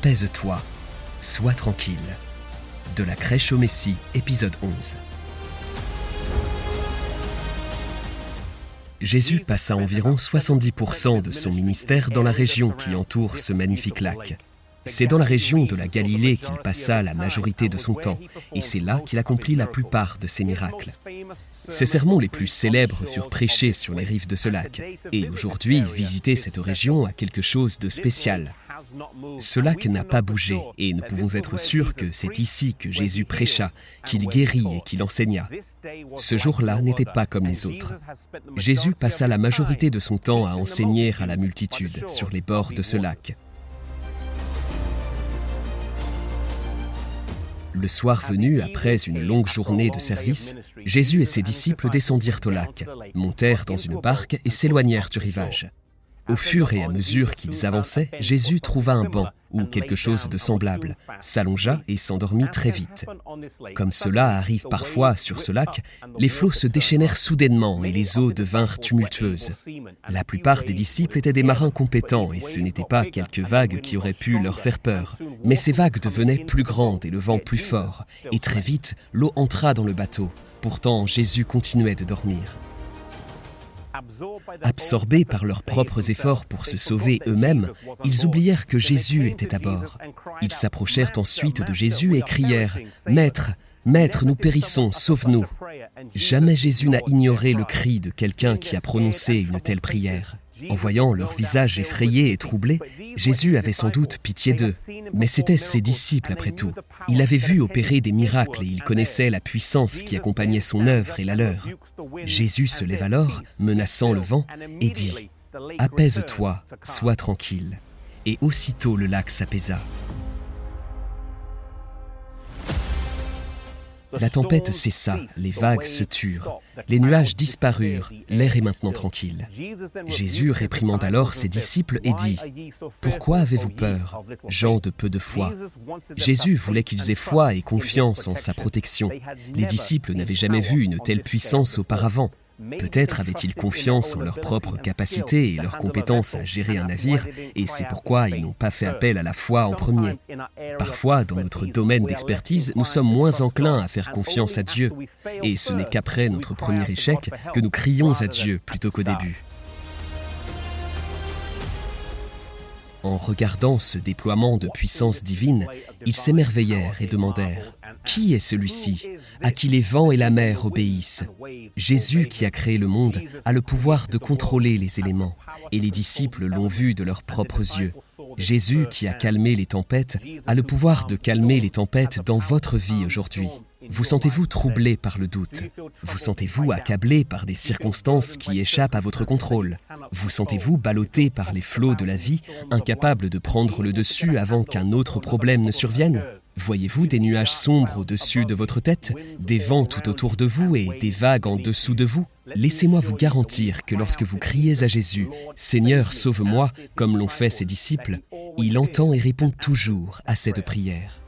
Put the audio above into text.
Apaise-toi, sois tranquille. De la crèche au Messie, épisode 11. Jésus passa environ 70% de son ministère dans la région qui entoure ce magnifique lac. C'est dans la région de la Galilée qu'il passa la majorité de son temps, et c'est là qu'il accomplit la plupart de ses miracles. Ses sermons les plus célèbres furent prêchés sur les rives de ce lac, et aujourd'hui, visiter cette région a quelque chose de spécial. Ce lac n'a pas bougé, et nous pouvons être sûrs que c'est ici que Jésus prêcha, qu'il guérit et qu'il enseigna. Ce jour-là n'était pas comme les autres. Jésus passa la majorité de son temps à enseigner à la multitude sur les bords de ce lac. Le soir venu, après une longue journée de service, Jésus et ses disciples descendirent au lac, montèrent dans une barque et s'éloignèrent du rivage. Au fur et à mesure qu'ils avançaient, Jésus trouva un banc ou quelque chose de semblable, s'allongea et s'endormit très vite. Comme cela arrive parfois sur ce lac, les flots se déchaînèrent soudainement et les eaux devinrent tumultueuses. La plupart des disciples étaient des marins compétents et ce n'étaient pas quelques vagues qui auraient pu leur faire peur. Mais ces vagues devenaient plus grandes et le vent plus fort, et très vite, l'eau entra dans le bateau. Pourtant, Jésus continuait de dormir. Absorbés par leurs propres efforts pour se sauver eux-mêmes, ils oublièrent que Jésus était à bord. Ils s'approchèrent ensuite de Jésus et crièrent ⁇ Maître, Maître, nous périssons, sauve-nous !⁇ Jamais Jésus n'a ignoré le cri de quelqu'un qui a prononcé une telle prière. En voyant leur visage effrayé et troublé, Jésus avait sans doute pitié d'eux. Mais c'étaient ses disciples après tout. Il avait vu opérer des miracles et il connaissait la puissance qui accompagnait son œuvre et la leur. Jésus se lève alors, menaçant le vent, et dit ⁇ Apaise-toi, sois tranquille ⁇ Et aussitôt le lac s'apaisa. La tempête cessa, les vagues se turent, les nuages disparurent, l'air est maintenant tranquille. Jésus réprimande alors ses disciples et dit, Pourquoi avez-vous peur, gens de peu de foi? Jésus voulait qu'ils aient foi et confiance en sa protection. Les disciples n'avaient jamais vu une telle puissance auparavant. Peut-être avaient-ils confiance en leur propre capacité et leur compétence à gérer un navire, et c'est pourquoi ils n'ont pas fait appel à la foi en premier. Parfois, dans notre domaine d'expertise, nous sommes moins enclins à faire confiance à Dieu, et ce n'est qu'après notre premier échec que nous crions à Dieu plutôt qu'au début. En regardant ce déploiement de puissance divine, ils s'émerveillèrent et demandèrent Qui est celui-ci, à qui les vents et la mer obéissent Jésus qui a créé le monde a le pouvoir de contrôler les éléments, et les disciples l'ont vu de leurs propres yeux. Jésus qui a calmé les tempêtes a le pouvoir de calmer les tempêtes dans votre vie aujourd'hui. Vous sentez-vous troublé par le doute Vous sentez-vous accablé par des circonstances qui échappent à votre contrôle Vous sentez-vous ballotté par les flots de la vie, incapable de prendre le dessus avant qu'un autre problème ne survienne Voyez-vous des nuages sombres au-dessus de votre tête, des vents tout autour de vous et des vagues en dessous de vous? Laissez-moi vous garantir que lorsque vous criez à Jésus, Seigneur, sauve-moi, comme l'ont fait ses disciples, il entend et répond toujours à cette prière.